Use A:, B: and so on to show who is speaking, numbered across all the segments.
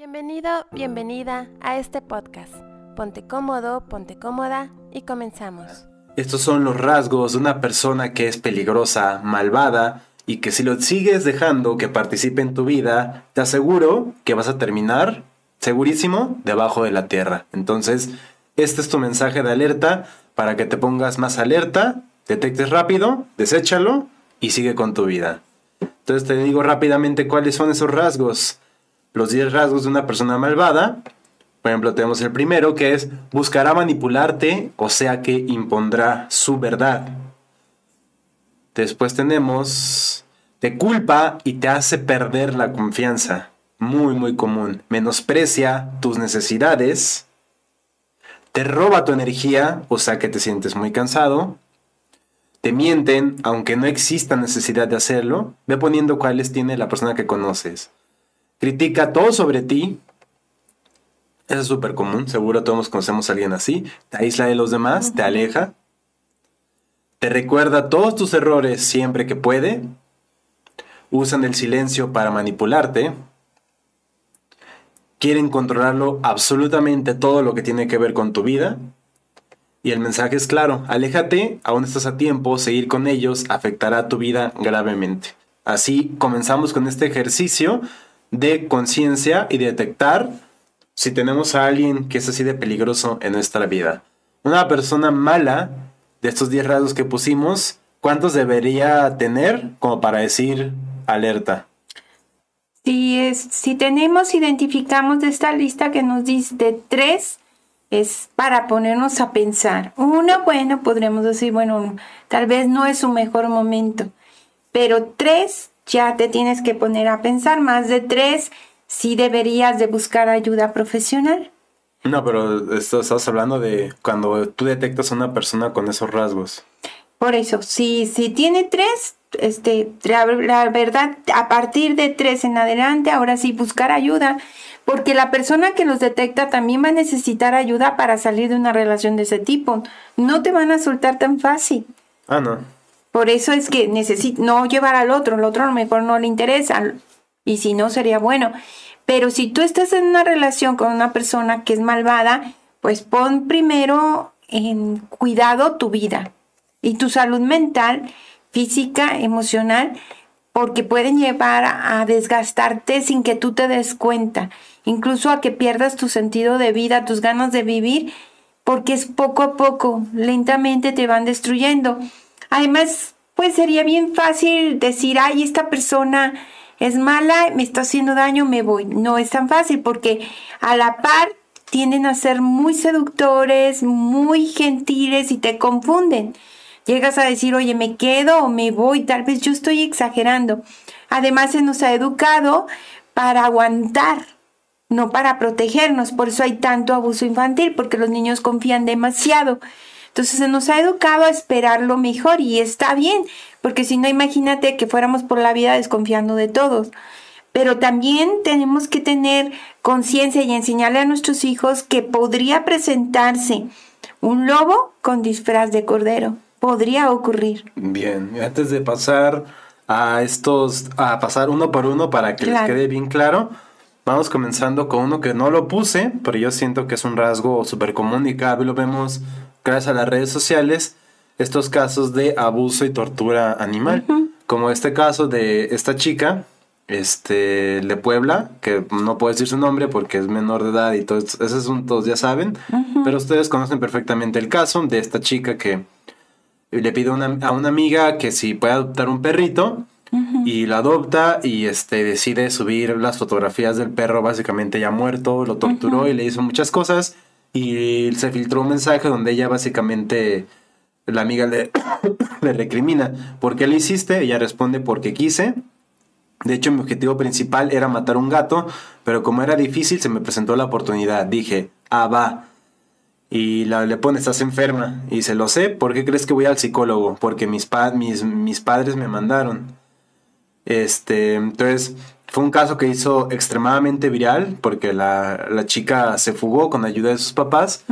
A: Bienvenido, bienvenida a este podcast. Ponte cómodo, ponte cómoda y comenzamos.
B: Estos son los rasgos de una persona que es peligrosa, malvada y que si lo sigues dejando que participe en tu vida, te aseguro que vas a terminar, segurísimo, debajo de la tierra. Entonces, este es tu mensaje de alerta para que te pongas más alerta, detectes rápido, deséchalo y sigue con tu vida. Entonces te digo rápidamente cuáles son esos rasgos. Los 10 rasgos de una persona malvada. Por ejemplo, tenemos el primero que es buscará manipularte, o sea que impondrá su verdad. Después tenemos te culpa y te hace perder la confianza. Muy, muy común. Menosprecia tus necesidades. Te roba tu energía, o sea que te sientes muy cansado. Te mienten, aunque no exista necesidad de hacerlo. Ve poniendo cuáles tiene la persona que conoces. Critica todo sobre ti. Eso es súper común. Seguro todos conocemos a alguien así. Te aísla de los demás, te aleja. Te recuerda todos tus errores siempre que puede. Usan el silencio para manipularte. Quieren controlarlo absolutamente todo lo que tiene que ver con tu vida. Y el mensaje es claro, aléjate, aún estás a tiempo, seguir con ellos afectará tu vida gravemente. Así comenzamos con este ejercicio de conciencia y detectar si tenemos a alguien que es así de peligroso en nuestra vida. Una persona mala de estos 10 rasgos que pusimos, ¿cuántos debería tener como para decir alerta?
C: Si, es, si tenemos, identificamos de esta lista que nos dice de tres, es para ponernos a pensar. Uno, bueno, podremos decir, bueno, tal vez no es su mejor momento, pero tres, ya te tienes que poner a pensar. Más de tres, sí deberías de buscar ayuda profesional.
B: No, pero esto estás hablando de cuando tú detectas a una persona con esos rasgos.
C: Por eso, si, si tiene tres, este, la, la, verdad, a partir de tres en adelante, ahora sí buscar ayuda, porque la persona que los detecta también va a necesitar ayuda para salir de una relación de ese tipo. No te van a soltar tan fácil.
B: Ah, no.
C: Por eso es que necesito no llevar al otro, el otro a lo mejor no le interesa, y si no sería bueno. Pero si tú estás en una relación con una persona que es malvada, pues pon primero en cuidado tu vida y tu salud mental, física, emocional, porque pueden llevar a desgastarte sin que tú te des cuenta, incluso a que pierdas tu sentido de vida, tus ganas de vivir, porque es poco a poco, lentamente te van destruyendo. Además, pues sería bien fácil decir, ay, esta persona es mala, me está haciendo daño, me voy. No es tan fácil porque a la par tienden a ser muy seductores, muy gentiles y te confunden. Llegas a decir, oye, me quedo o me voy, tal vez yo estoy exagerando. Además, se nos ha educado para aguantar, no para protegernos. Por eso hay tanto abuso infantil, porque los niños confían demasiado. Entonces se nos ha educado a esperar lo mejor y está bien, porque si no, imagínate que fuéramos por la vida desconfiando de todos. Pero también tenemos que tener conciencia y enseñarle a nuestros hijos que podría presentarse un lobo con disfraz de cordero podría ocurrir.
B: Bien, antes de pasar a estos, a pasar uno por uno para que les quede bien claro, vamos comenzando con uno que no lo puse, pero yo siento que es un rasgo súper común y cada vez lo vemos gracias a las redes sociales, estos casos de abuso y tortura animal, como este caso de esta chica, este, de Puebla, que no puedo decir su nombre porque es menor de edad y todos esos asuntos ya saben, pero ustedes conocen perfectamente el caso de esta chica que le pide a una amiga que si puede adoptar un perrito y lo adopta y este decide subir las fotografías del perro básicamente ya muerto, lo torturó y le hizo muchas cosas y se filtró un mensaje donde ella básicamente la amiga le, le recrimina, ¿por qué lo hiciste? Ella responde porque quise. De hecho, mi objetivo principal era matar un gato, pero como era difícil se me presentó la oportunidad. Dije, ah, va, y la, le pone, estás enferma. Y se lo sé, ¿por qué crees que voy al psicólogo? Porque mis, mis, mis padres me mandaron. Este, entonces, fue un caso que hizo extremadamente viral porque la, la chica se fugó con ayuda de sus papás.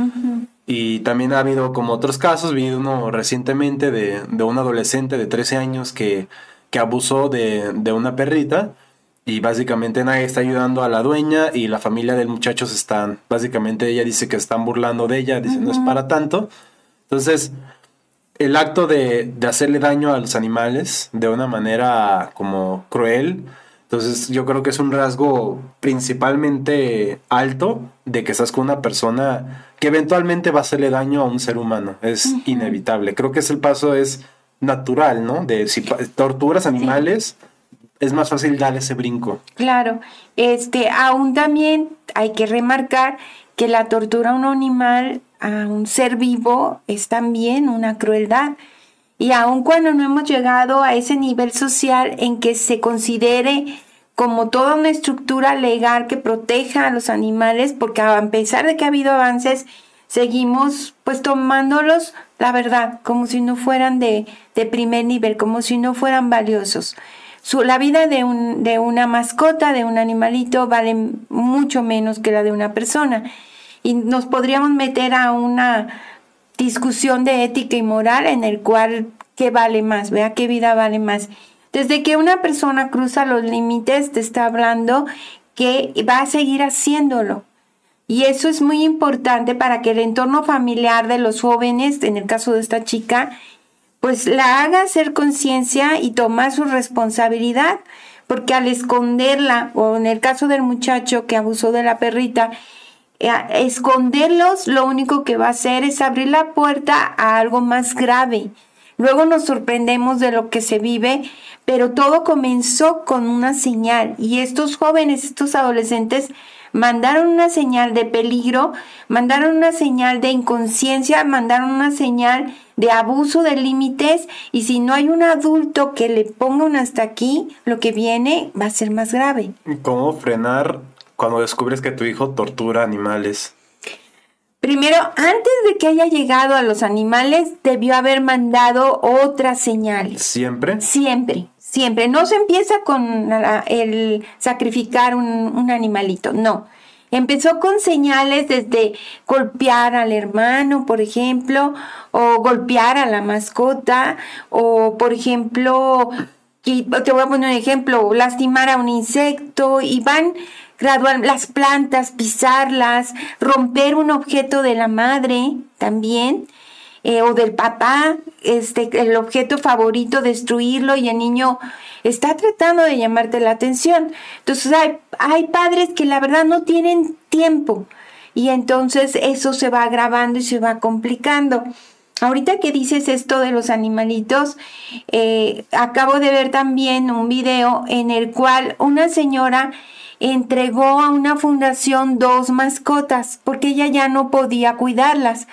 B: Y también ha habido como otros casos, vi uno recientemente de, de un adolescente de 13 años que, que abusó de, de una perrita y básicamente nadie está ayudando a la dueña y la familia del muchacho se están, básicamente ella dice que están burlando de ella, dice no es para tanto. Entonces, el acto de, de, hacerle daño a los animales de una manera como cruel, entonces yo creo que es un rasgo principalmente alto de que estás con una persona que eventualmente va a hacerle daño a un ser humano, es inevitable. Creo que ese el paso es natural, ¿no? De si torturas animales es más fácil dar ese brinco.
C: Claro, este, aún también hay que remarcar que la tortura a un animal, a un ser vivo, es también una crueldad. Y aun cuando no hemos llegado a ese nivel social en que se considere como toda una estructura legal que proteja a los animales, porque a pesar de que ha habido avances, seguimos pues tomándolos, la verdad, como si no fueran de, de primer nivel, como si no fueran valiosos la vida de, un, de una mascota, de un animalito, vale mucho menos que la de una persona. Y nos podríamos meter a una discusión de ética y moral en el cual qué vale más, vea qué vida vale más. Desde que una persona cruza los límites, te está hablando que va a seguir haciéndolo. Y eso es muy importante para que el entorno familiar de los jóvenes, en el caso de esta chica, pues la haga hacer conciencia y tomar su responsabilidad, porque al esconderla, o en el caso del muchacho que abusó de la perrita, esconderlos lo único que va a hacer es abrir la puerta a algo más grave. Luego nos sorprendemos de lo que se vive, pero todo comenzó con una señal y estos jóvenes, estos adolescentes, mandaron una señal de peligro, mandaron una señal de inconsciencia, mandaron una señal de abuso de límites y si no hay un adulto que le ponga un hasta aquí, lo que viene va a ser más grave.
B: ¿Cómo frenar cuando descubres que tu hijo tortura animales?
C: Primero, antes de que haya llegado a los animales, debió haber mandado otra señal.
B: ¿Siempre?
C: Siempre, siempre. No se empieza con el sacrificar un, un animalito, no. Empezó con señales desde golpear al hermano, por ejemplo, o golpear a la mascota, o por ejemplo, te voy a poner un ejemplo, lastimar a un insecto, y van gradual las plantas, pisarlas, romper un objeto de la madre también. Eh, o del papá, este, el objeto favorito, destruirlo y el niño está tratando de llamarte la atención. Entonces hay, hay padres que la verdad no tienen tiempo y entonces eso se va agravando y se va complicando. Ahorita que dices esto de los animalitos, eh, acabo de ver también un video en el cual una señora entregó a una fundación dos mascotas porque ella ya no podía cuidarlas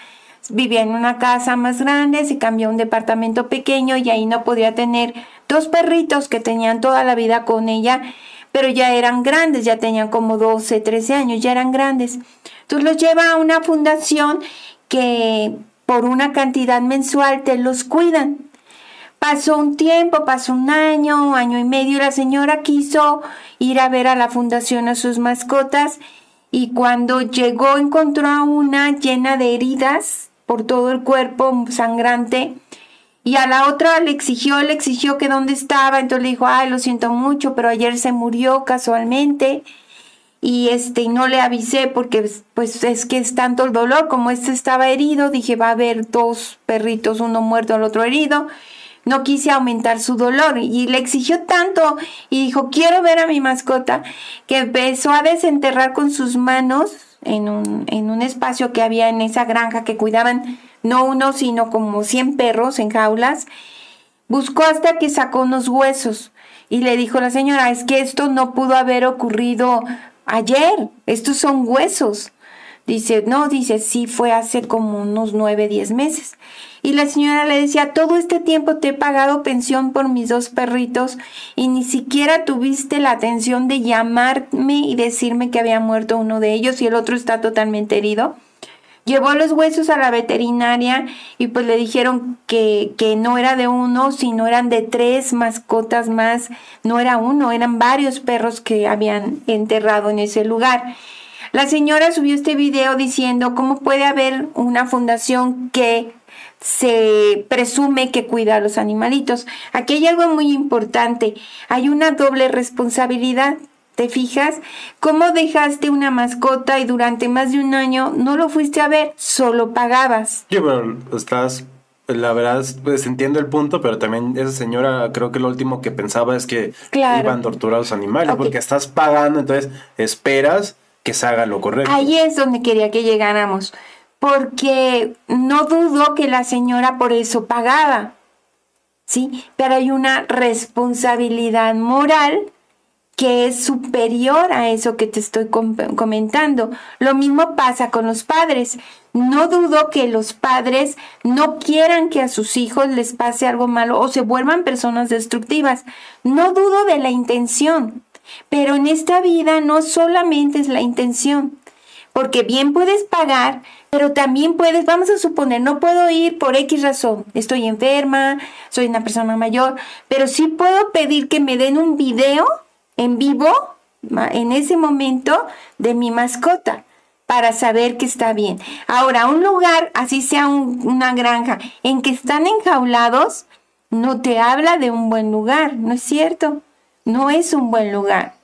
C: vivía en una casa más grande, se cambió a un departamento pequeño y ahí no podía tener dos perritos que tenían toda la vida con ella, pero ya eran grandes, ya tenían como 12, 13 años, ya eran grandes. Entonces los lleva a una fundación que por una cantidad mensual te los cuidan. Pasó un tiempo, pasó un año, año y medio, la señora quiso ir a ver a la fundación a sus mascotas y cuando llegó encontró a una llena de heridas por todo el cuerpo sangrante. Y a la otra le exigió, le exigió que dónde estaba, entonces le dijo, ay, lo siento mucho, pero ayer se murió casualmente y este no le avisé porque pues es que es tanto el dolor como este estaba herido, dije va a haber dos perritos, uno muerto, el otro herido. No quise aumentar su dolor y le exigió tanto y dijo, quiero ver a mi mascota, que empezó a desenterrar con sus manos en un, en un espacio que había en esa granja que cuidaban no uno, sino como 100 perros en jaulas. Buscó hasta que sacó unos huesos y le dijo la señora, es que esto no pudo haber ocurrido ayer, estos son huesos. Dice, no, dice, sí, fue hace como unos nueve, diez meses. Y la señora le decía, todo este tiempo te he pagado pensión por mis dos perritos y ni siquiera tuviste la atención de llamarme y decirme que había muerto uno de ellos y el otro está totalmente herido. Llevó los huesos a la veterinaria y pues le dijeron que, que no era de uno, sino eran de tres mascotas más. No era uno, eran varios perros que habían enterrado en ese lugar. La señora subió este video diciendo cómo puede haber una fundación que se presume que cuida a los animalitos. Aquí hay algo muy importante, hay una doble responsabilidad. ¿Te fijas? ¿Cómo dejaste una mascota y durante más de un año no lo fuiste a ver? Solo pagabas.
B: Sí, bueno, estás la verdad, pues entiendo el punto, pero también esa señora creo que lo último que pensaba es que iban a torturar a los animales, porque estás pagando, entonces esperas que se haga lo correcto.
C: Ahí es donde quería que llegáramos, porque no dudo que la señora por eso pagaba, ¿sí? Pero hay una responsabilidad moral que es superior a eso que te estoy comentando. Lo mismo pasa con los padres. No dudo que los padres no quieran que a sus hijos les pase algo malo o se vuelvan personas destructivas. No dudo de la intención. Pero en esta vida no solamente es la intención. Porque bien puedes pagar, pero también puedes, vamos a suponer, no puedo ir por X razón. Estoy enferma, soy una persona mayor, pero sí puedo pedir que me den un video en vivo en ese momento de mi mascota para saber que está bien. Ahora, un lugar, así sea una granja, en que están enjaulados, no te habla de un buen lugar, ¿no es cierto? No es un buen lugar.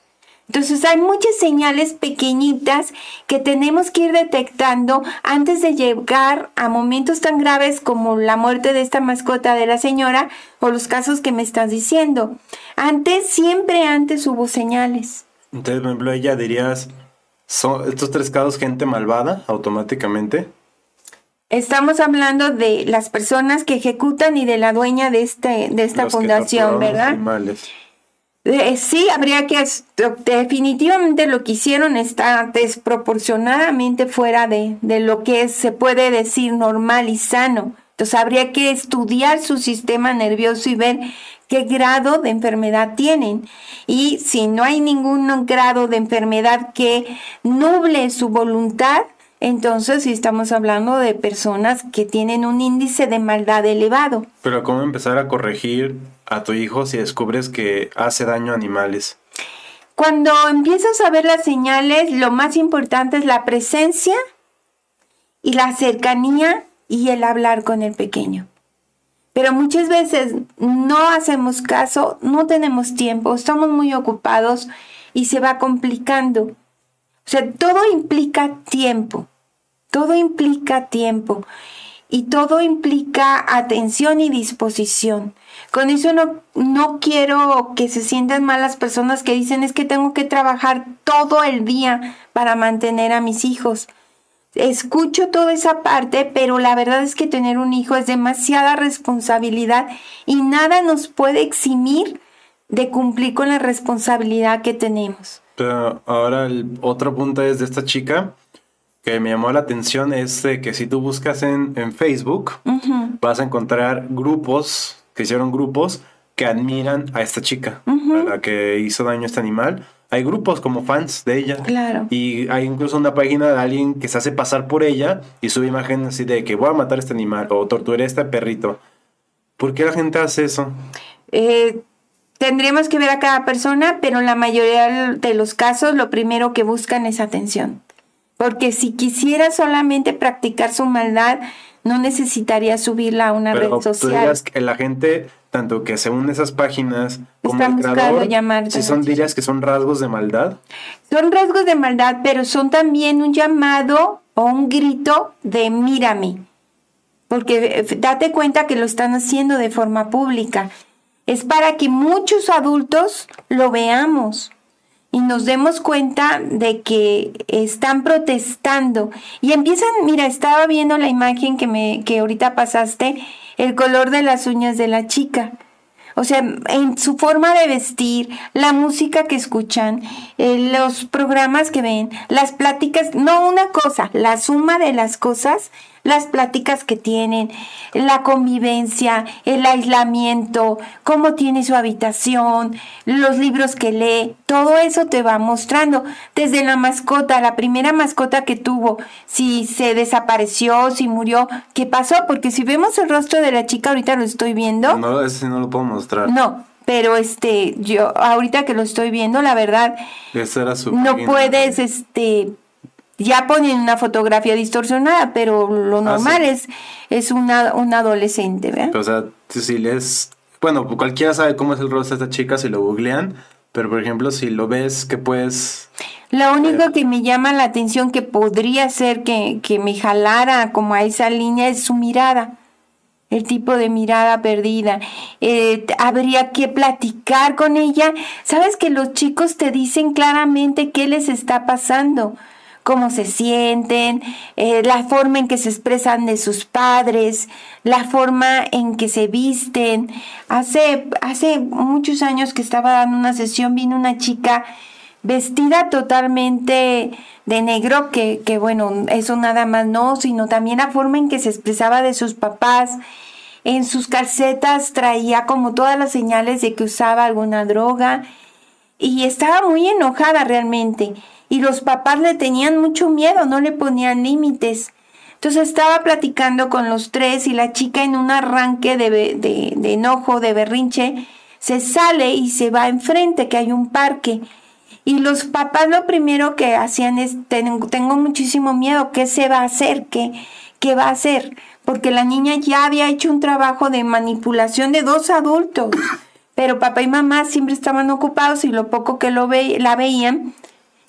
C: Entonces hay muchas señales pequeñitas que tenemos que ir detectando antes de llegar a momentos tan graves como la muerte de esta mascota de la señora o los casos que me estás diciendo. Antes, siempre antes hubo señales.
B: Entonces, por ejemplo, ella dirías, ¿son estos tres casos gente malvada automáticamente?
C: Estamos hablando de las personas que ejecutan y de la dueña de, este, de esta fundación, ¿verdad? Eh, sí, habría que, definitivamente lo que hicieron está desproporcionadamente fuera de, de lo que se puede decir normal y sano. Entonces habría que estudiar su sistema nervioso y ver qué grado de enfermedad tienen. Y si no hay ningún grado de enfermedad que nuble su voluntad, entonces sí estamos hablando de personas que tienen un índice de maldad elevado.
B: Pero ¿cómo empezar a corregir a tu hijo si descubres que hace daño a animales?
C: Cuando empiezas a ver las señales, lo más importante es la presencia y la cercanía y el hablar con el pequeño. Pero muchas veces no hacemos caso, no tenemos tiempo, estamos muy ocupados y se va complicando. O sea, todo implica tiempo. Todo implica tiempo y todo implica atención y disposición. Con eso no, no quiero que se sientan mal las personas que dicen es que tengo que trabajar todo el día para mantener a mis hijos. Escucho toda esa parte, pero la verdad es que tener un hijo es demasiada responsabilidad y nada nos puede eximir de cumplir con la responsabilidad que tenemos.
B: Ahora el otro punto es de esta chica que me llamó la atención es que si tú buscas en, Facebook, vas a encontrar grupos, que hicieron grupos que admiran a esta chica, a la que hizo daño a este animal. Hay grupos como fans de ella.
C: Claro.
B: Y hay incluso una página de alguien que se hace pasar por ella y sube imagen así de que voy a matar a este animal o torturé a este perrito. ¿Por qué la gente hace eso?
C: Eh, tendríamos que ver a cada persona, pero en la mayoría de los casos lo primero que buscan es atención. Porque si quisiera solamente practicar su maldad, no necesitaría subirla a una red social.
B: que la gente, tanto que según esas páginas como el creador, si son dirías que son rasgos de maldad.
C: Son rasgos de maldad, pero son también un llamado o un grito de mírame. Porque eh, date cuenta que lo están haciendo de forma pública. Es para que muchos adultos lo veamos y nos demos cuenta de que están protestando y empiezan, mira, estaba viendo la imagen que me que ahorita pasaste, el color de las uñas de la chica. O sea, en su forma de vestir, la música que escuchan, eh, los programas que ven, las pláticas, no una cosa, la suma de las cosas las pláticas que tienen, la convivencia, el aislamiento, cómo tiene su habitación, los libros que lee, todo eso te va mostrando. Desde la mascota, la primera mascota que tuvo, si se desapareció, si murió, qué pasó, porque si vemos el rostro de la chica, ahorita lo estoy viendo.
B: No, ese no lo puedo mostrar.
C: No, pero este, yo ahorita que lo estoy viendo, la verdad,
B: era su
C: no puedes, este, Ya ponen una fotografía distorsionada, pero lo ah, normal es, es una, un adolescente, ¿verdad?
B: o sea, si les... Bueno, cualquiera sabe cómo es el rostro de esta chica si lo googlean, pero por ejemplo, si lo ves, que puedes...
C: Lo único que me llama la atención que podría ser que, que me jalara como a esa línea es su mirada el tipo de mirada perdida. Eh, habría que platicar con ella. Sabes que los chicos te dicen claramente qué les está pasando, cómo se sienten, eh, la forma en que se expresan de sus padres, la forma en que se visten. Hace, hace muchos años que estaba dando una sesión, vino una chica vestida totalmente de negro, que, que, bueno, eso nada más no, sino también la forma en que se expresaba de sus papás. En sus calcetas traía como todas las señales de que usaba alguna droga y estaba muy enojada realmente. Y los papás le tenían mucho miedo, no le ponían límites. Entonces estaba platicando con los tres y la chica en un arranque de, de, enojo, de berrinche, se sale y se va enfrente, que hay un parque y los papás lo primero que hacían es, tengo, tengo muchísimo miedo, ¿qué se va a hacer? ¿Qué, ¿Qué va a hacer? Porque la niña ya había hecho un trabajo de manipulación de dos adultos, pero papá y mamá siempre estaban ocupados y lo poco que lo ve, la veían,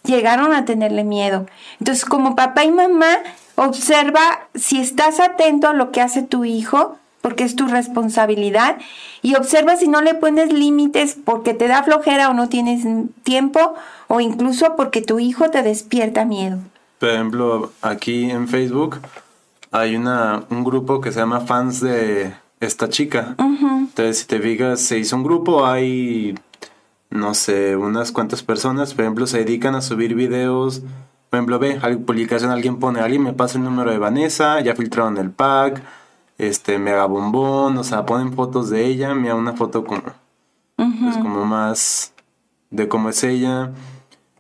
C: llegaron a tenerle miedo. Entonces, como papá y mamá, observa si estás atento a lo que hace tu hijo, porque es tu responsabilidad. Y observa si no le pones límites porque te da flojera o no tienes tiempo o incluso porque tu hijo te despierta miedo.
B: Por ejemplo, aquí en Facebook hay una, un grupo que se llama Fans de esta chica. Entonces, si te fijas, se hizo un grupo, hay, no sé, unas cuantas personas, por ejemplo, se dedican a subir videos. Por ejemplo, ve, publicación, alguien pone, alguien me pasa el número de Vanessa, ya filtraron el pack este mega bombón, o sea, ponen fotos de ella, mira una foto como pues como más de cómo es ella.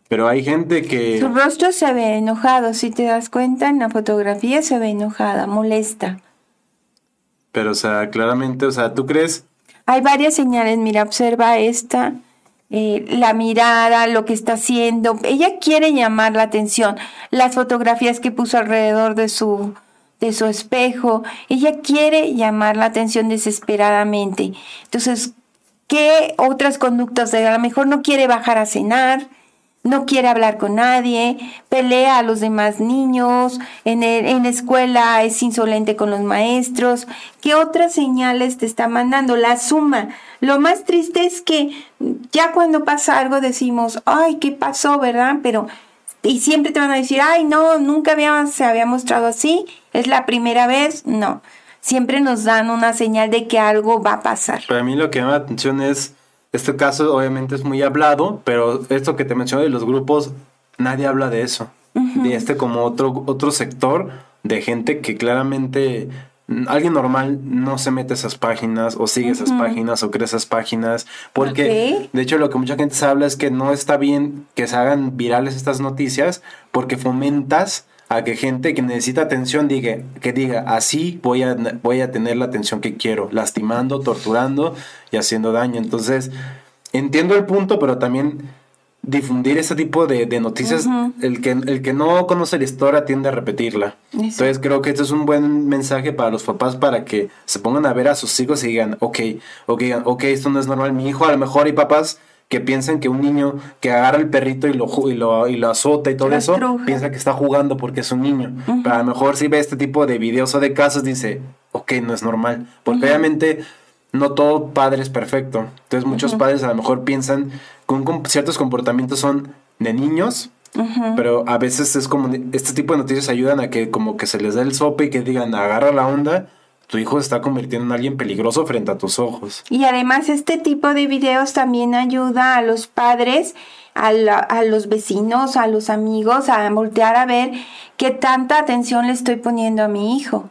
B: Pero hay gente que
C: su rostro se ve enojado, si te das cuenta en la fotografía se ve enojada, molesta.
B: Pero o sea, claramente, o sea, ¿tú crees?
C: Hay varias señales, mira, observa esta. Eh, la mirada, lo que está haciendo. Ella quiere llamar la atención. Las fotografías que puso alrededor de su de su espejo. Ella quiere llamar la atención desesperadamente. Entonces, ¿qué otras conductas? A lo mejor no quiere bajar a cenar, no quiere hablar con nadie, pelea a los demás niños, en, en la escuela es insolente con los maestros. ¿Qué otras señales te está mandando? La suma. Lo más triste es que ya cuando pasa algo decimos, ay, ¿qué pasó, verdad? Pero y siempre te van a decir, ay, no, nunca se había mostrado así, es la primera vez, no. Siempre nos dan una señal de que algo va a pasar.
B: Para mí lo que llama la atención es, este caso obviamente es muy hablado, pero esto que te mencioné de los grupos, nadie habla de eso. De este como otro, otro sector de gente que claramente alguien normal no se mete a esas páginas o sigue esas páginas o cree esas páginas porque de hecho lo que mucha gente se habla es que no está bien que se hagan virales estas noticias porque fomentas a que gente que necesita atención diga que diga así voy a voy a tener la atención que quiero lastimando torturando y haciendo daño entonces entiendo el punto pero también difundir ese tipo de, noticias, el, que, el que no conoce la historia tiende a repetirla. Entonces creo que esto es un buen mensaje para los papás para que se pongan a ver a sus hijos y digan, ok, ok, ok, esto no es normal. Mi hijo, a lo mejor hay papás que piensan que un niño que agarra el perrito y lo, y lo, y lo azota y todo eso, piensa que está jugando porque es un niño. Pero a lo mejor si ve este tipo de videos o de casos, dice, ok, no es normal. Porque obviamente no todo padre es perfecto. Entonces muchos padres a lo mejor piensan que ciertos comportamientos son de niños, pero a veces es como este tipo de noticias ayudan a que como que se les dé el sope y que digan agarra la onda. Tu hijo está convirtiendo en alguien peligroso frente a tus ojos.
C: Y además este tipo de videos también ayuda a los padres, a, a los vecinos, a los amigos a voltear a ver qué tanta atención le estoy poniendo a mi hijo.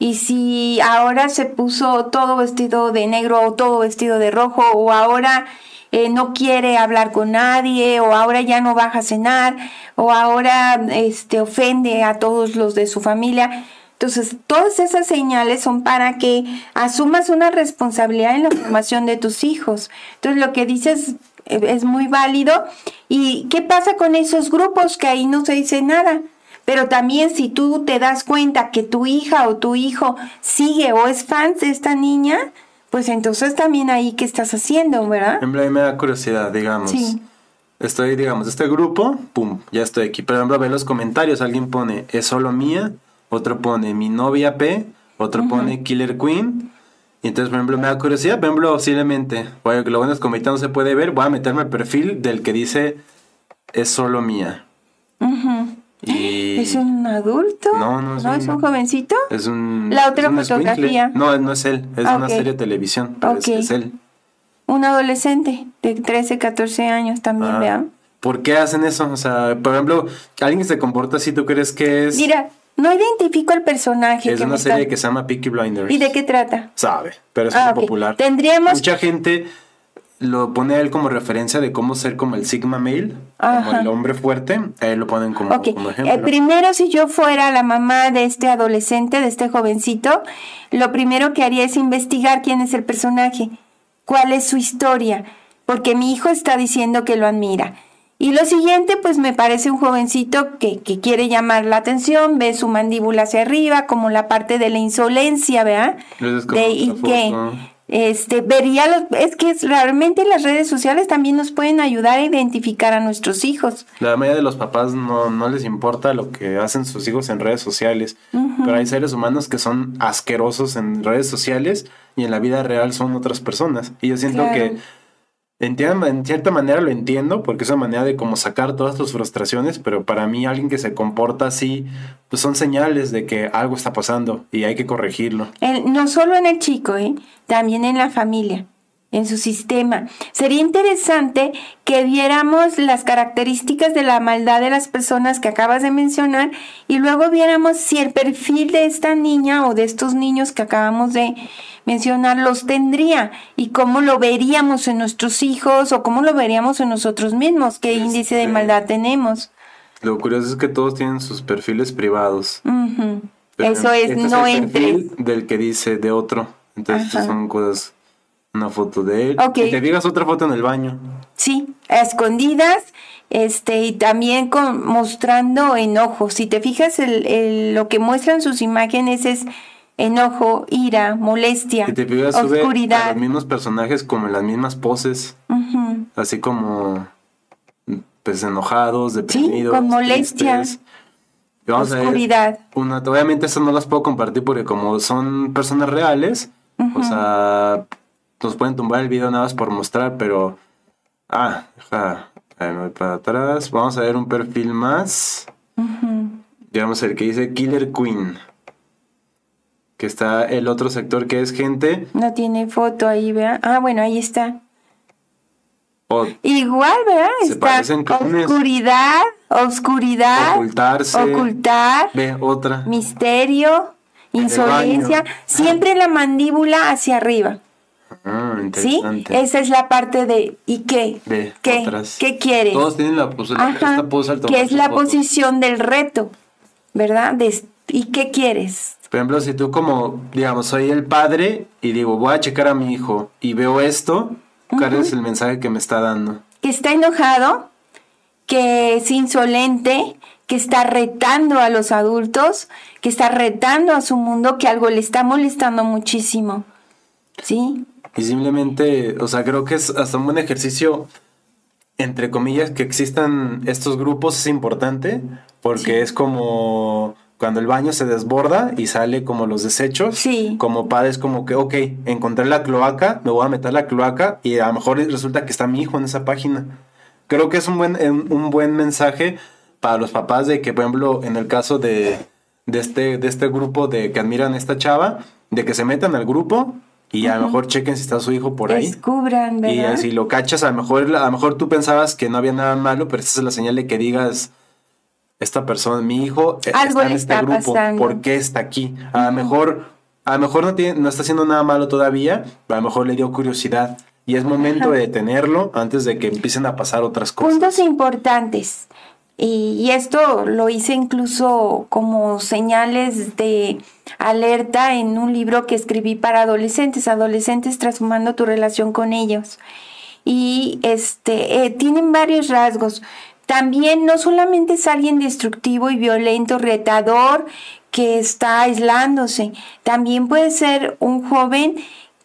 C: Y si ahora se puso todo vestido de negro o todo vestido de rojo o ahora eh, no quiere hablar con nadie o ahora ya no baja a cenar o ahora este, ofende a todos los de su familia. Entonces, todas esas señales son para que asumas una responsabilidad en la formación de tus hijos. Entonces, lo que dices eh, es muy válido. ¿Y qué pasa con esos grupos que ahí no se dice nada? Pero también si tú te das cuenta que tu hija o tu hijo sigue o es fan de esta niña, pues entonces también ahí qué estás haciendo, ¿verdad?
B: En me da curiosidad, digamos. Sí. Estoy, digamos, este grupo, pum, ya estoy aquí. Por ejemplo, ve los comentarios, alguien pone, es solo mía, otro pone, mi novia P, otro pone Killer Queen. Y entonces, por ejemplo, me da curiosidad, por ejemplo, posiblemente, bueno, que lo bueno es que no se puede ver, voy a meterme el perfil del que dice, es solo mía.
C: ¿Es un adulto?
B: No, no
C: es, ¿No un, es un jovencito.
B: Es un.
C: La otra fotografía.
B: No, no es él. Es una serie de televisión. Pero es, él.
C: Un adolescente de 13, 14 años también, ah. vean.
B: ¿Por qué hacen eso? O sea, por ejemplo, alguien que se comporta así, ¿tú crees que es.?
C: Mira, no identifico al personaje.
B: Es una serie que se llama Peaky Blinders.
C: ¿Y de qué trata?
B: Sabe, pero es muy ah, popular.
C: Tendríamos.
B: Mucha gente lo pone a él como referencia de cómo ser como el Sigma male, como el hombre fuerte, a él lo ponen como, ejemplo.
C: Eh, primero, si yo fuera la mamá de este adolescente, de este jovencito, lo primero que haría es investigar quién es el personaje, cuál es su historia, porque mi hijo está diciendo que lo admira. Y lo siguiente, pues me parece un jovencito que, que quiere llamar la atención, ve su mandíbula hacia arriba, como la parte de la insolencia, ¿verdad? De, y que este, vería los, es que realmente las redes sociales también nos pueden ayudar a identificar a nuestros hijos.
B: La mayoría de los papás no, no les importa lo que hacen sus hijos en redes sociales, pero hay seres humanos que son asquerosos en redes sociales y en la vida real son otras personas. Y yo siento que Entiendo, en cierta manera lo entiendo, porque es una manera de como sacar todas tus frustraciones, pero para mí alguien que se comporta así, pues son señales de que algo está pasando y hay que corregirlo.
C: no solo en el chico, ¿eh? también en la familia, en su sistema. Sería interesante que viéramos las características de la maldad de las personas que acabas de mencionar y luego viéramos si el perfil de esta niña o de estos niños que acabamos de mencionar los tendría y cómo lo veríamos en nuestros hijos o cómo lo veríamos en nosotros mismos, qué índice de maldad tenemos.
B: Lo curioso es que todos tienen sus perfiles privados.
C: Eso es, este no es el
B: del que dice de otro. Entonces son cosas, una foto de él. Y te digas otra foto en el baño.
C: Sí, escondidas, este, y también con, mostrando enojo. Si te fijas, el, lo que muestran sus imágenes es enojo, ira, molestia, oscuridad.
B: los mismos personajes como en las mismas poses, así como pues enojados, deprimidos,
C: sí, con molestia. oscuridad.
B: una, obviamente esas no las puedo compartir porque como son personas reales, o sea, nos pueden tumbar el video nada más por mostrar, pero ah, deja, voy para atrás, vamos a ver un perfil más. Digamos el que dice Killer Queen que está el otro sector que es gente.
C: No tiene foto ahí, ¿verdad? Ah, bueno, ahí está. Igual, ¿verdad? está oscuridad, oscuridad,
B: ocultarse,
C: ocultar,
B: ve otra,
C: misterio, insolencia, siempre la mandíbula hacia arriba.
B: Ah, interesante.
C: ¿Sí? Esa es la parte de ¿y qué? ¿Qué? ¿Qué quieres?
B: Todos tienen la posición
C: que es la posición del reto, ¿verdad? ¿Y qué quieres?
B: Por ejemplo, si tú como, digamos, soy el padre y digo, voy a checar a mi hijo y veo esto, ¿cuál es el mensaje que me está dando?
C: Que está enojado, que es insolente, que está retando a los adultos, que está retando a su mundo, que algo le está molestando muchísimo. ¿Sí?
B: Y simplemente, o sea, creo que es hasta un buen ejercicio, entre comillas, que existan estos grupos es importante, porque es como cuando el baño se desborda y sale como los desechos,
C: sí.
B: como padre es como que, ok, encontré la cloaca, me voy a meter la cloaca y a lo mejor resulta que está mi hijo en esa página. Creo que es un buen, un buen mensaje para los papás de que, por ejemplo, en el caso de, de, este, de este grupo de que admiran a esta chava, de que se metan al grupo y a lo mejor chequen si está su hijo por ahí.
C: Descubran,
B: ¿verdad? Y si lo cachas, a lo mejor, a lo mejor tú pensabas que no había nada malo, pero esa es la señal de que digas esta persona, mi hijo,
C: eh, está en este grupo,
B: ¿por qué está aquí? A lo mejor, a lo mejor no, tiene, no está haciendo nada malo todavía, a lo mejor le dio curiosidad. Y es momento de detenerlo antes de que empiecen a pasar otras cosas.
C: Puntos importantes. Y, esto lo hice incluso como señales de alerta en un libro que escribí para adolescentes, adolescentes transformando tu relación con ellos. Y este, eh, tienen varios rasgos. también no solamente es alguien destructivo y violento, retador, que está aislándose, también puede ser un joven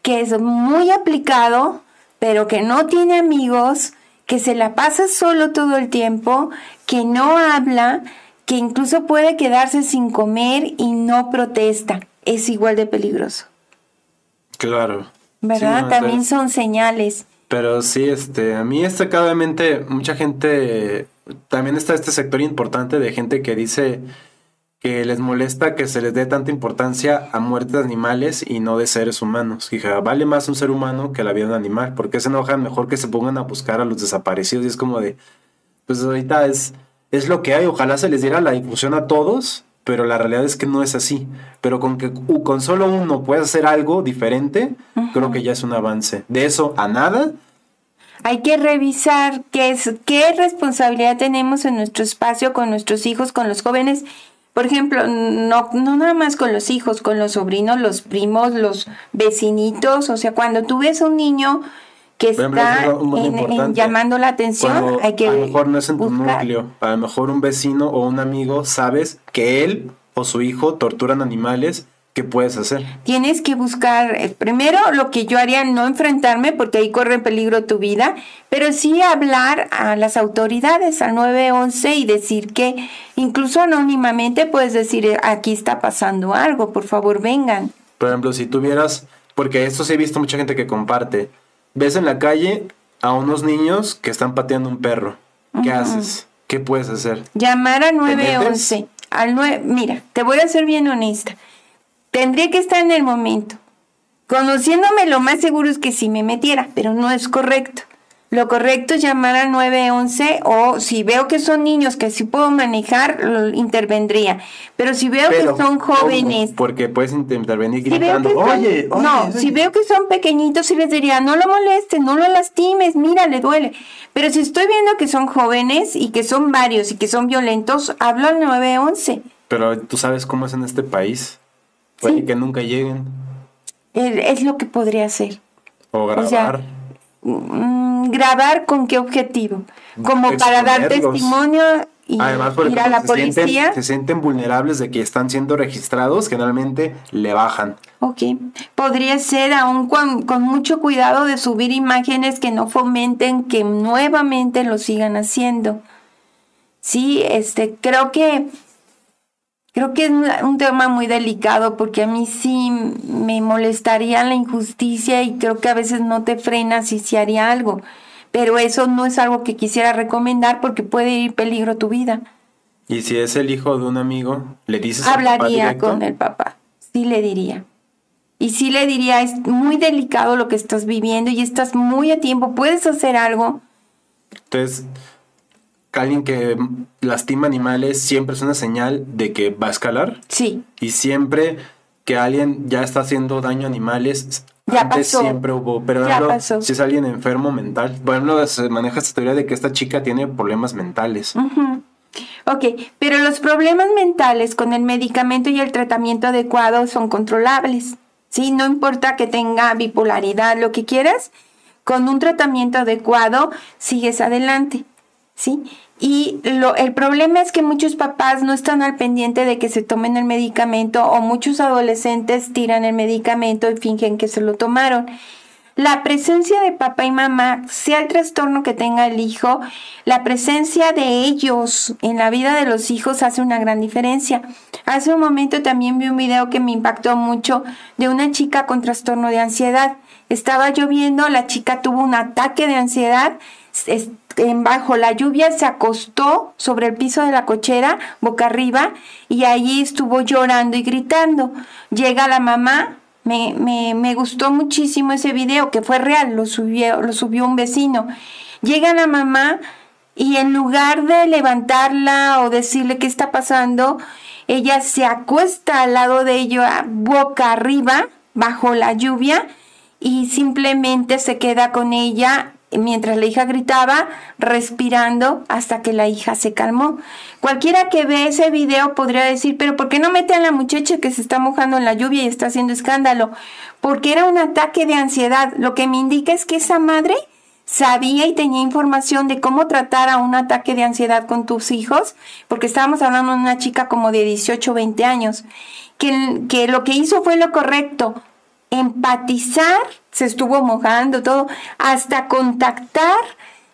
C: que es muy aplicado, pero que no tiene amigos, que se la pasa solo todo el tiempo, que no habla, que incluso puede quedarse sin comer y no protesta. Es igual de peligroso.
B: Claro.
C: ¿Verdad? También son señales.
B: Pero sí, este, a mí está cada mente, mucha gente, también está este sector importante de gente que dice que les molesta que se les dé tanta importancia a muertes de animales y no de seres humanos. Dije, vale más un ser humano que la vida de un animal. ¿Por qué se enojan? Mejor que se pongan a buscar a los desaparecidos. Y es como de, pues ahorita es, es lo que hay. Ojalá se les diera la difusión a todos, pero la realidad es que no es así. Pero con que con solo uno pueda hacer algo diferente, creo que ya es un avance. De eso a nada.
C: Hay que revisar qué es, qué responsabilidad tenemos en nuestro espacio con nuestros hijos, con los jóvenes por ejemplo, no, no nada más con los hijos, con los sobrinos, los primos, los vecinitos. O sea, cuando tú ves a un niño que está llamando la atención, hay que.
B: A lo mejor no es en tu núcleo, a lo mejor un vecino o un amigo sabes que él o su hijo torturan animales ¿Qué puedes hacer?
C: Tienes que buscar, eh, primero lo que yo haría, no enfrentarme porque ahí corre en peligro tu vida, pero sí hablar a las autoridades, al 911 y decir que incluso anónimamente puedes decir, eh, aquí está pasando algo, por favor vengan.
B: Por ejemplo, si tuvieras, porque esto sí he visto mucha gente que comparte, ves en la calle a unos niños que están pateando un perro, ¿qué haces? ¿Qué puedes hacer?
C: Llamar al 911. Al 9, mira, te voy a ser bien honesta Tendría que estar en el momento. Conociéndome, lo más seguro es que sí me metiera, pero no es correcto. Lo correcto es llamar al 911 o si veo que son niños que sí puedo manejar, intervendría. Pero si veo que son jóvenes...
B: Porque puedes intervenir gritando, oye,
C: No, si veo que son pequeñitos, sí les diría, no lo molestes, no lo lastimes, mira, le duele. Pero si estoy viendo que son jóvenes y que son varios y que son violentos, hablo al 911.
B: Pero tú sabes cómo es en este país. Puede que nunca lleguen.
C: Es lo que podría hacer.
B: O grabar.
C: Mm, grabar con qué objetivo? Como para dar testimonio y
B: Además, ir a la policía. se sienten vulnerables de que están siendo registrados, generalmente le bajan.
C: Ok. Podría ser aún con, con mucho cuidado de subir imágenes que no fomenten que nuevamente lo sigan haciendo. Sí, este, creo que Creo que es un tema muy delicado porque a mí sí me molestaría la injusticia y creo que a veces no te frenas si se haría algo. Pero eso no es algo que quisiera recomendar porque puede ir peligro tu vida.
B: ¿Y si es el hijo de un amigo, le dices
C: Hablaría con el papá, sí le diría. Y sí le diría, es muy delicado lo que estás viviendo y estás muy a tiempo, puedes hacer algo.
B: Entonces, alguien que lastima animales siempre es una señal de que va a escalar.
C: Sí.
B: Y siempre que alguien ya está haciendo daño a animales, ya antes siempre hubo. Pero si es alguien enfermo mental, bueno, se maneja esta teoría de que esta chica tiene problemas mentales.
C: Ok, pero los problemas mentales con el medicamento y el tratamiento adecuado son controlables. Sí, no importa que tenga bipolaridad, lo que quieras, con un tratamiento adecuado sigues adelante. ¿Sí? Y lo, el problema es que muchos papás no están al pendiente de que se tomen el medicamento o muchos adolescentes tiran el medicamento y fingen que se lo tomaron. La presencia de papá y mamá, sea el trastorno que tenga el hijo, la presencia de ellos en la vida de los hijos hace una gran diferencia. Hace un momento también vi un video que me impactó mucho de una chica con trastorno de ansiedad. Estaba lloviendo, la chica tuvo un ataque de ansiedad bajo la lluvia se acostó sobre el piso de la cochera, boca arriba, y allí estuvo llorando y gritando. Llega la mamá, me, me, me gustó muchísimo ese video, que fue real, lo subió, lo subió un vecino. Llega la mamá y en lugar de levantarla o decirle qué está pasando, ella se acuesta al lado de ella, boca arriba, bajo la lluvia, y simplemente se queda con ella mientras la hija gritaba, respirando hasta que la hija se calmó. Cualquiera que ve ese video podría decir, pero ¿por qué no mete a la muchacha que se está mojando en la lluvia y está haciendo escándalo? Porque era un ataque de ansiedad. Lo que me indica es que esa madre sabía y tenía información de cómo tratar a un ataque de ansiedad con tus hijos, porque estábamos hablando de una chica como de 18 o 20 años, que, que lo que hizo fue lo correcto, empatizar, se estuvo mojando todo, hasta contactar,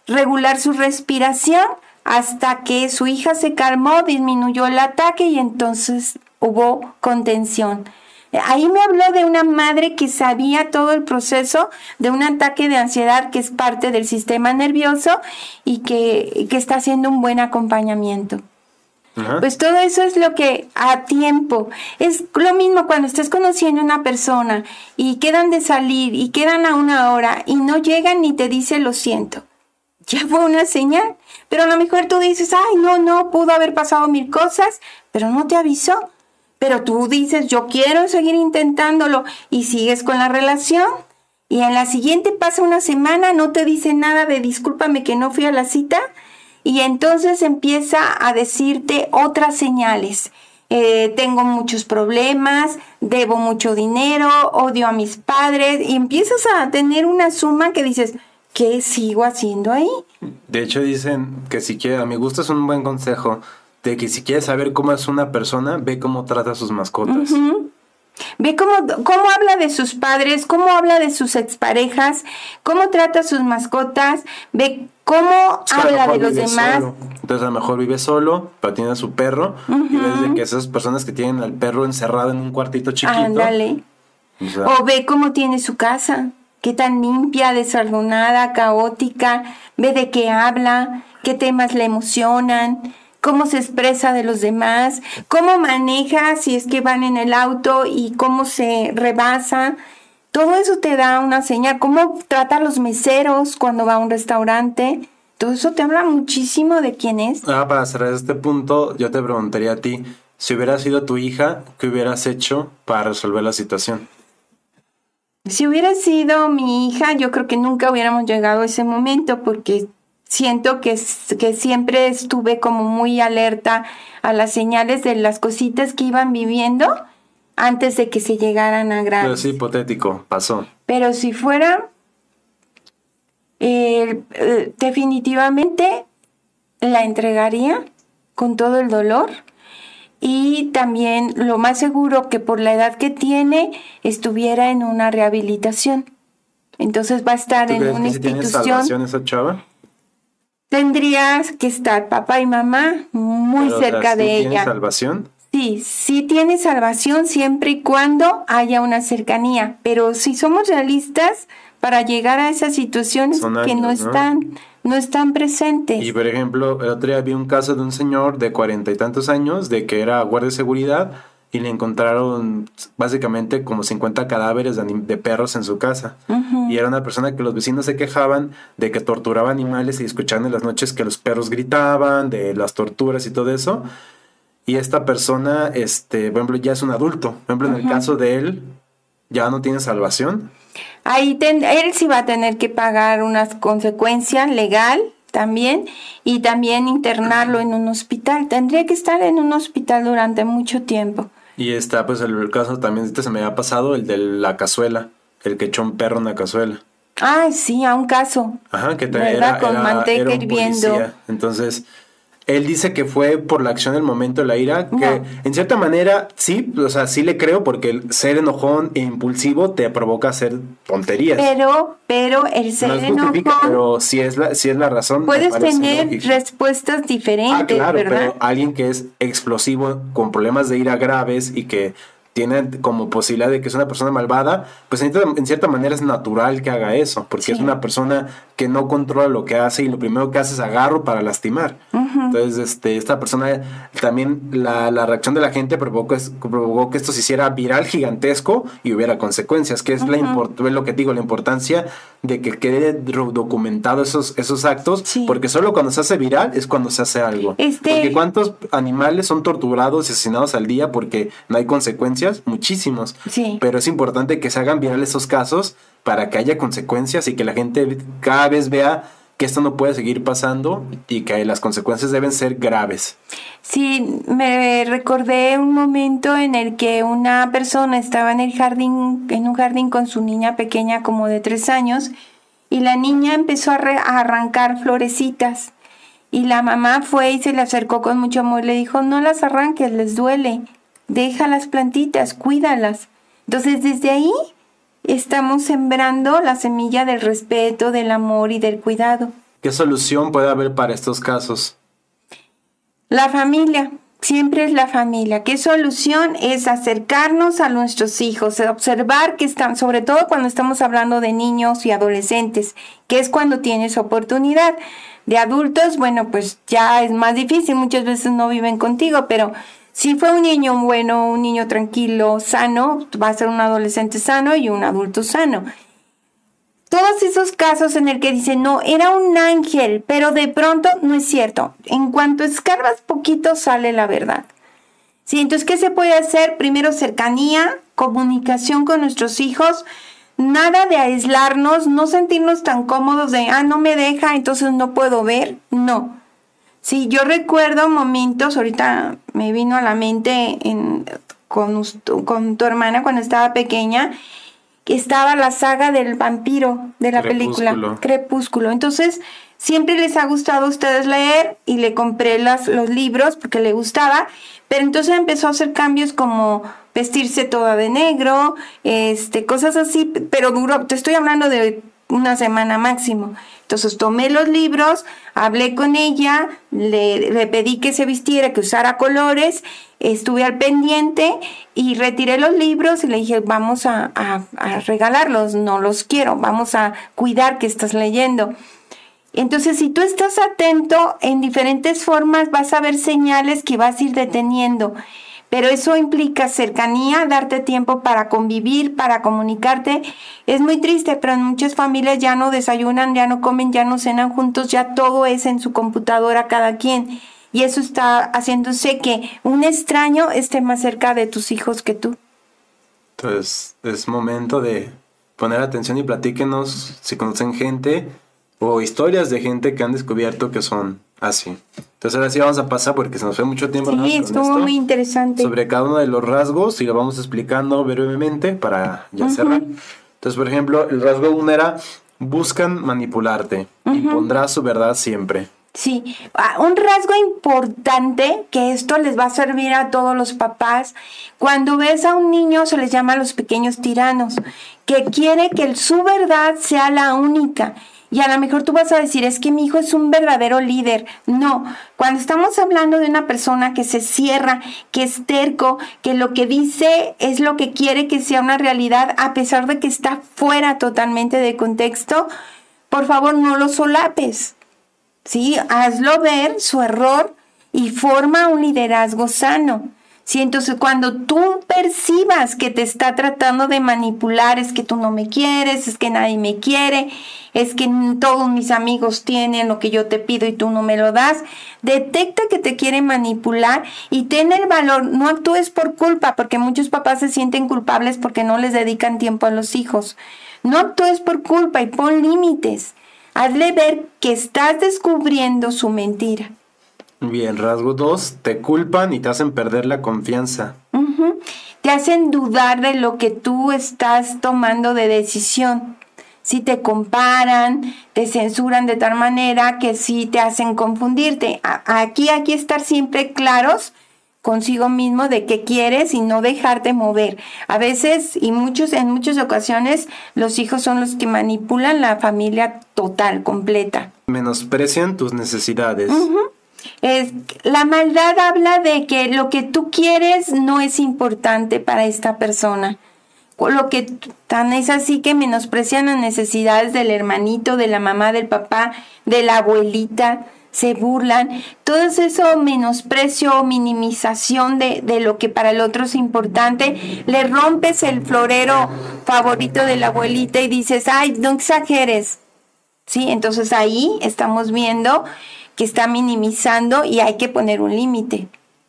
C: regular su respiración, hasta que su hija se calmó, disminuyó el ataque y entonces hubo contención. Ahí me habló de una madre que sabía todo el proceso de un ataque de ansiedad que es parte del sistema nervioso y que, está haciendo un buen acompañamiento. Pues todo eso es lo que a tiempo. Es lo mismo cuando estés conociendo a una persona y quedan de salir y quedan a una hora y no llegan ni te dice lo siento. Ya fue una señal. Pero a lo mejor tú dices, ay, no, no, pudo haber pasado mil cosas, pero no te avisó. Pero tú dices, yo quiero seguir intentándolo y sigues con la relación. Y en la siguiente pasa una semana, no te dice nada de discúlpame que no fui a la cita. Y entonces empieza a decirte otras señales. Eh, tengo muchos problemas, debo mucho dinero, odio a mis padres. Y empiezas a tener una suma que dices, ¿qué sigo haciendo ahí?
B: De hecho dicen que si quieres, a mi gusto es un buen consejo de que si quieres saber cómo es una persona, ve cómo trata a sus mascotas.
C: Ve cómo, cómo habla de sus padres, cómo habla de sus exparejas, cómo trata a sus mascotas, ve cómo habla de los demás.
B: Entonces a lo mejor vive solo, pero tiene a su perro, y ves de que esas personas que tienen al perro encerrado en un cuartito chiquito.
C: Ándale. O, o ve cómo tiene su casa, qué tan limpia, desordenada, caótica, ve de qué habla, qué temas le emocionan cómo se expresa de los demás, cómo maneja si es que van en el auto y cómo se rebasa. Todo eso te da una señal, cómo trata a los meseros cuando va a un restaurante. Todo eso te habla muchísimo de quién es.
B: Ah, para cerrar este punto, yo te preguntaría a ti, si hubiera sido tu hija, ¿qué hubieras hecho para resolver la situación?
C: Si hubiera sido mi hija, yo creo que nunca hubiéramos llegado a ese momento porque siento que, que siempre estuve como muy alerta a las señales de las cositas que iban viviendo antes de que se llegaran a gran.
B: Pero es hipotético, pasó.
C: Pero si fuera, eh, definitivamente la entregaría con todo el dolor y también lo más seguro que por la edad que tiene estuviera en una rehabilitación. Entonces va a estar en una institución.
B: esa chava?
C: Tendrías que estar papá y mamá muy cerca de ella. ¿Tiene
B: salvación?
C: Sí, sí tiene salvación siempre y cuando haya una cercanía, pero si somos realistas, para llegar a esas situaciones que no están, ¿no? están presentes.
B: Y por ejemplo, el otro día vi un caso de un señor de cuarenta y tantos años, de que era guardia de seguridad, y le encontraron básicamente como 50 cadáveres de, perros en su casa. Y era una persona que los vecinos se quejaban de que torturaba animales y escuchaban en las noches que los perros gritaban, de las torturas y todo eso. Y esta persona, este, por ejemplo, ya es un adulto. Por ejemplo, en el caso de él, ya no tiene salvación.
C: Ahí él sí va a tener que pagar unas consecuencias legal también y también internarlo en un hospital. Tendría que estar en un hospital durante mucho tiempo.
B: Y está pues el, caso también, este se me había pasado, el de la cazuela, el que echó un perro en la cazuela.
C: Ah, sí, a un caso.
B: Ajá, que te, era, con manteca hirviendo. Entonces, él dice que fue por la acción del momento de la ira, que en cierta manera sí, o sea, sí le creo porque el ser enojón e impulsivo te provoca hacer tonterías.
C: Pero, pero el ser enojón.
B: Pero si es la, si es la razón.
C: Puedes tener respuestas diferentes. Ah, claro, pero
B: alguien que es explosivo, con problemas de ira graves y que tiene como posibilidad de que es una persona malvada, pues en, cierta manera es natural que haga eso, porque es una persona que no controla lo que hace y lo primero que hace es agarro para lastimar. Entonces, este, esta persona también la, la reacción de la gente provocó, provocó, que esto se hiciera viral, gigantesco y hubiera consecuencias, que es la lo que digo, la importancia de que quede documentado esos, esos actos, porque solo cuando se hace viral es cuando se hace algo. Este porque cuántos animales son torturados y asesinados al día porque no hay consecuencias muchísimos. Pero es importante que se hagan virales esos casos para que haya consecuencias y que la gente cada vez vea que esto no puede seguir pasando y que las consecuencias deben ser graves.
C: Sí, me recordé un momento en el que una persona estaba en el jardín, en un jardín con su niña pequeña como de tres años, y la niña empezó a, arrancar florecitas. Y la mamá fue y se le acercó con mucho amor y le dijo, no las arranques, les duele, deja las plantitas, cuídalas. Entonces desde ahí estamos sembrando la semilla del respeto, del amor y del cuidado.
B: ¿Qué solución puede haber para estos casos?
C: La familia, siempre es la familia. ¿Qué solución es acercarnos a nuestros hijos, observar que están, sobre todo cuando estamos hablando de niños y adolescentes, que es cuando tienes oportunidad. De adultos, bueno, pues ya es más difícil, muchas veces no viven contigo, pero si fue un niño bueno, un niño tranquilo, sano, va a ser un adolescente sano y un adulto sano. Todos esos casos en el que dicen, no, era un ángel, pero de pronto no es cierto. En cuanto escarbas poquito sale la verdad. Sí, entonces, ¿qué se puede hacer? Primero, cercanía, comunicación con nuestros hijos, nada de aislarnos, no sentirnos tan cómodos de, ah, no me deja, entonces no puedo ver. No. Sí, yo recuerdo momentos, ahorita me vino a la mente con, con tu hermana cuando estaba pequeña, que estaba la saga del vampiro de la película Crepúsculo. Entonces, siempre les ha gustado a ustedes leer y le compré las, los libros porque le gustaba, pero entonces empezó a hacer cambios como vestirse toda de negro, este, cosas así, pero duro, te estoy hablando de una semana máximo. Entonces tomé los libros, hablé con ella, le, pedí que se vistiera, que usara colores, estuve al pendiente y retiré los libros y le dije, vamos a, a regalarlos, no los quiero, vamos a cuidar que estás leyendo. Entonces, si tú estás atento en diferentes formas, vas a ver señales que vas a ir deteniendo pero eso implica cercanía, darte tiempo para convivir, para comunicarte. Es muy triste, pero en muchas familias ya no desayunan, ya no comen, ya no cenan juntos, ya todo es en su computadora cada quien. Y eso está haciéndose que un extraño esté más cerca de tus hijos que tú.
B: Entonces, es momento de poner atención y platíquenos si conocen gente o historias de gente que han descubierto que son así. Entonces ahora sí vamos a pasar porque se nos fue mucho tiempo.
C: Sí, estuvo muy interesante.
B: Sobre cada uno de los rasgos y lo vamos explicando brevemente para ya cerrar. Entonces, por ejemplo, el rasgo uno era buscan manipularte y pondrás su verdad siempre.
C: Sí, ah, un rasgo importante que esto les va a servir a todos los papás. Cuando ves a un niño se les llama los pequeños tiranos, que quiere que su verdad sea la única y a lo mejor tú vas a decir, es que mi hijo es un verdadero líder. No, cuando estamos hablando de una persona que se cierra, que es terco, que lo que dice es lo que quiere que sea una realidad, a pesar de que está fuera totalmente de contexto, por favor no lo solapes. ¿Sí? Hazlo ver su error y forma un liderazgo sano. Sí, entonces cuando tú percibas que te está tratando de manipular, es que tú no me quieres, es que nadie me quiere, es que todos mis amigos tienen lo que yo te pido y tú no me lo das, detecta que te quiere manipular y ten el valor, no actúes por culpa, porque muchos papás se sienten culpables porque no les dedican tiempo a los hijos. No actúes por culpa y pon límites. Hazle ver que estás descubriendo su mentira.
B: Bien, rasgo 2, te culpan y te hacen perder la confianza.
C: Te hacen dudar de lo que tú estás tomando de decisión. Si te comparan, te censuran de tal manera que sí te hacen confundirte. Aquí hay que estar siempre claros consigo mismo de qué quieres y no dejarte mover. A veces y muchos en muchas ocasiones los hijos son los que manipulan la familia total, completa.
B: Menosprecian tus necesidades.
C: Es, la maldad habla de que lo que tú quieres no es importante para esta persona. Lo que tan es así que menosprecian las necesidades del hermanito, de la mamá, del papá, de la abuelita, se burlan. Todo eso menosprecio minimización de, de lo que para el otro es importante. Le rompes el florero favorito de la abuelita y dices, ay, no exageres. Sí, entonces ahí estamos viendo que está minimizando y hay que poner un límite.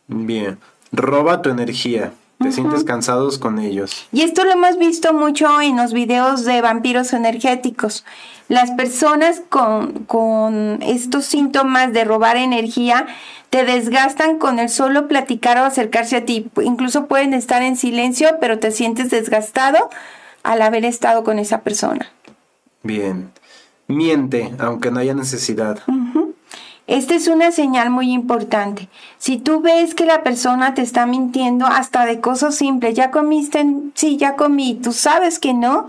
B: Bien, roba tu energía. Te sientes cansados con ellos.
C: Y esto lo hemos visto mucho en los videos de vampiros energéticos. Las personas con, con estos síntomas de robar energía te desgastan con el solo platicar o acercarse a ti. Incluso pueden estar en silencio, pero te sientes desgastado al haber estado con esa persona.
B: Bien. Miente, aunque no haya necesidad.
C: Esta es una señal muy importante. Si tú ves que la persona te está mintiendo hasta de cosas simples, ya comiste, sí, ya comí, tú sabes que no,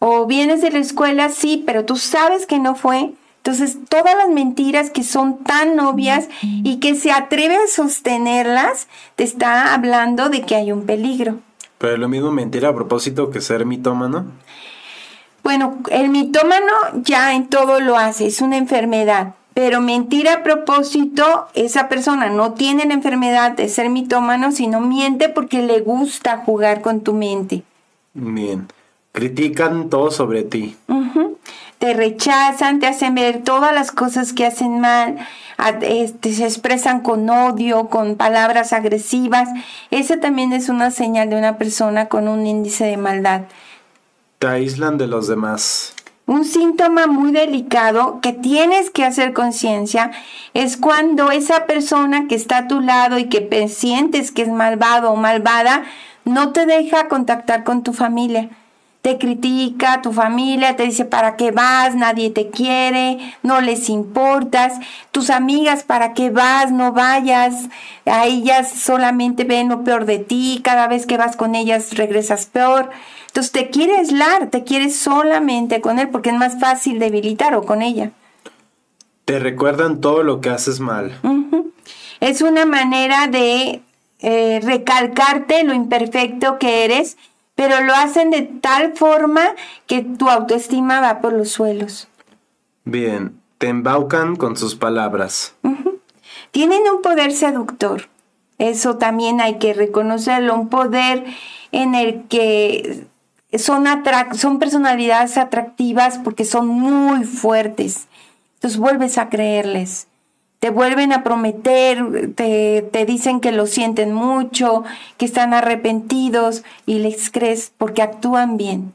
C: o vienes de la escuela, sí, pero tú sabes que no fue. Entonces, todas las mentiras que son tan obvias y que se atreve a sostenerlas, te está hablando de que hay un peligro.
B: Pero lo mismo mentira a propósito que ser mitómano.
C: Bueno, el mitómano ya en todo lo hace, es una enfermedad. Pero mentir a propósito, esa persona no tiene la enfermedad de ser mitómano, sino miente porque le gusta jugar con tu mente.
B: Bien. Critican todo sobre ti.
C: Te rechazan, te hacen ver todas las cosas que hacen mal, este, se expresan con odio, con palabras agresivas. Esa también es una señal de una persona con un índice de maldad.
B: De los demás.
C: Un síntoma muy delicado que tienes que hacer conciencia es cuando esa persona que está a tu lado y que sientes que es malvado o malvada no te deja contactar con tu familia. Te critica tu familia, te dice para qué vas, nadie te quiere, no les importas. Tus amigas, para qué vas, no vayas. A ellas solamente ven lo peor de ti, cada vez que vas con ellas regresas peor. Entonces te quiere aislar, te quiere solamente con él porque es más fácil debilitar o con ella.
B: Te recuerdan todo lo que haces mal.
C: Es una manera de eh, recalcarte lo imperfecto que eres, pero lo hacen de tal forma que tu autoestima va por los suelos.
B: Bien, te embaucan con sus palabras.
C: Tienen un poder seductor. Eso también hay que reconocerlo, un poder en el que son, son personalidades atractivas porque son muy fuertes. Entonces vuelves a creerles. Te vuelven a prometer, te, te dicen que lo sienten mucho, que están arrepentidos y les crees porque actúan bien.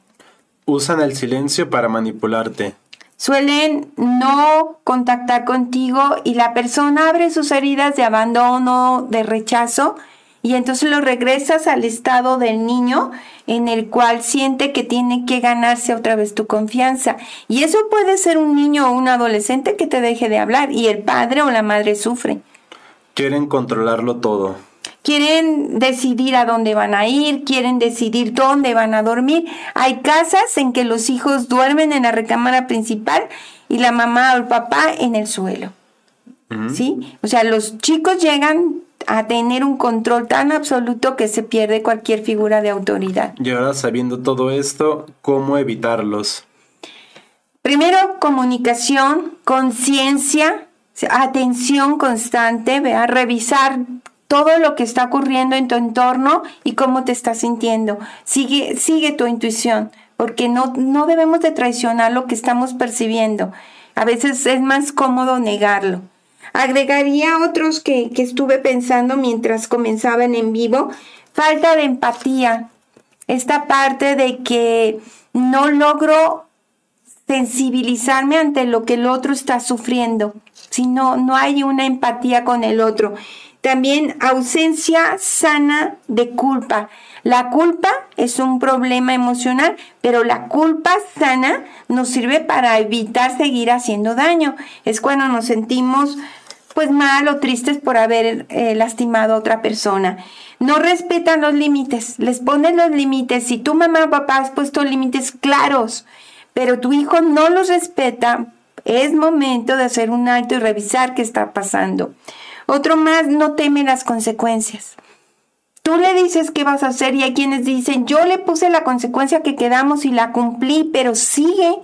B: Usan el silencio para manipularte.
C: Suelen no contactar contigo y la persona abre sus heridas de abandono, de rechazo y entonces lo regresas al estado del niño en el cual siente que tiene que ganarse otra vez tu confianza. Y eso puede ser un niño o un adolescente que te deje de hablar y el padre o la madre sufre.
B: Quieren controlarlo todo.
C: Quieren decidir a dónde van a ir, quieren decidir dónde van a dormir. Hay casas en que los hijos duermen en la recámara principal y la mamá o el papá en el suelo. ¿Sí? O sea, los chicos llegan a tener un control tan absoluto que se pierde cualquier figura de autoridad.
B: Y ahora sabiendo todo esto, ¿cómo evitarlos?
C: Primero, comunicación, conciencia, atención constante, a revisar todo lo que está ocurriendo en tu entorno y cómo te estás sintiendo. Sigue, sigue tu intuición, porque no, no debemos de traicionar lo que estamos percibiendo. A veces es más cómodo negarlo. Agregaría otros que, estuve pensando mientras comenzaban en vivo. Falta de empatía. Esta parte de que no logro sensibilizarme ante lo que el otro está sufriendo, si no, no hay una empatía con el otro. También ausencia sana de culpa. La culpa es un problema emocional, pero la culpa sana nos sirve para evitar seguir haciendo daño. Es cuando nos sentimos pues mal o tristes por haber eh, lastimado a otra persona. No respetan los límites, les ponen los límites. Si tu mamá o papá has puesto límites claros, pero tu hijo no los respeta, es momento de hacer un alto y revisar qué está pasando. Otro más, no teme las consecuencias. Tú le dices qué vas a hacer y hay quienes dicen, yo le puse la consecuencia que quedamos y la cumplí, pero sigue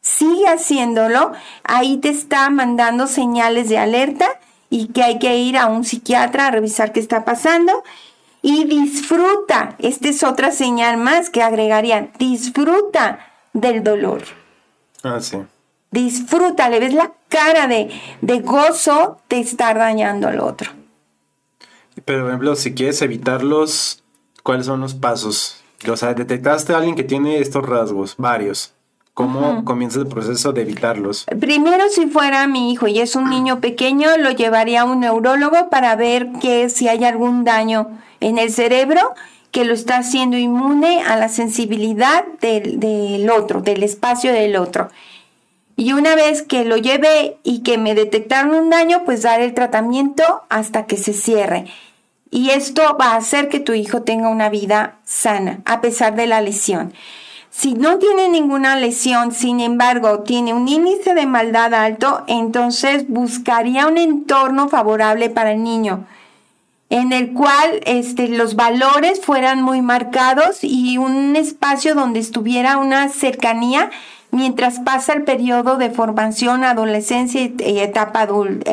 C: sigue haciéndolo, ahí te está mandando señales de alerta y que hay que ir a un psiquiatra a revisar qué está pasando. Y disfruta, esta es otra señal más que agregaría, disfruta del dolor.
B: Ah, sí.
C: Disfruta, le ves la cara de, de gozo de estar dañando al otro.
B: Pero, por ejemplo, si quieres evitarlos, ¿cuáles son los pasos? O sea, detectaste a alguien que tiene estos rasgos, varios. ¿Cómo comienza el proceso de evitarlos?
C: Primero, si fuera mi hijo y es un niño pequeño, lo llevaría a un neurólogo para ver que si hay algún daño en el cerebro que lo está haciendo inmune a la sensibilidad del, del otro, del espacio del otro. Y una vez que lo llevé y que me detectaron un daño, pues dar el tratamiento hasta que se cierre. Y esto va a hacer que tu hijo tenga una vida sana, a pesar de la lesión. Si no tiene ninguna lesión, sin embargo, tiene un índice de maldad alto, entonces buscaría un entorno favorable para el niño, en el cual este, los valores fueran muy marcados y un espacio donde estuviera una cercanía mientras pasa el periodo de formación, adolescencia y etapa adulta.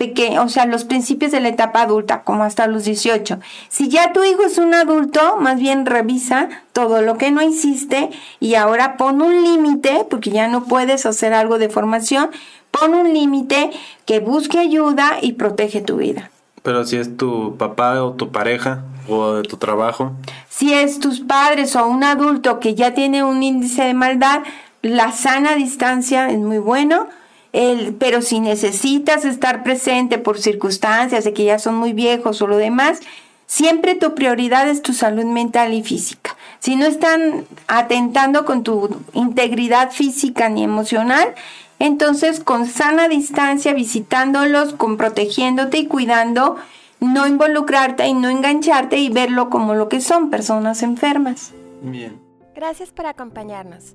C: Eh, o sea, los principios de la etapa adulta, como hasta los 18. Si ya tu hijo es un adulto, más bien revisa todo lo que no hiciste y ahora pon un límite, porque ya no puedes hacer algo de formación, pon un límite que busque ayuda y protege tu vida.
B: Pero si es tu papá o tu pareja o de tu trabajo.
C: Si es tus padres o un adulto que ya tiene un índice de maldad, la sana distancia es muy bueno pero si necesitas estar presente por circunstancias de que ya son muy viejos o lo demás, siempre tu prioridad es tu salud mental y física. Si no están atentando con tu integridad física ni emocional, entonces con sana distancia, visitándolos, con protegiéndote y cuidando, no involucrarte y no engancharte y verlo como lo que son, personas enfermas.
B: Bien.
A: Gracias por acompañarnos.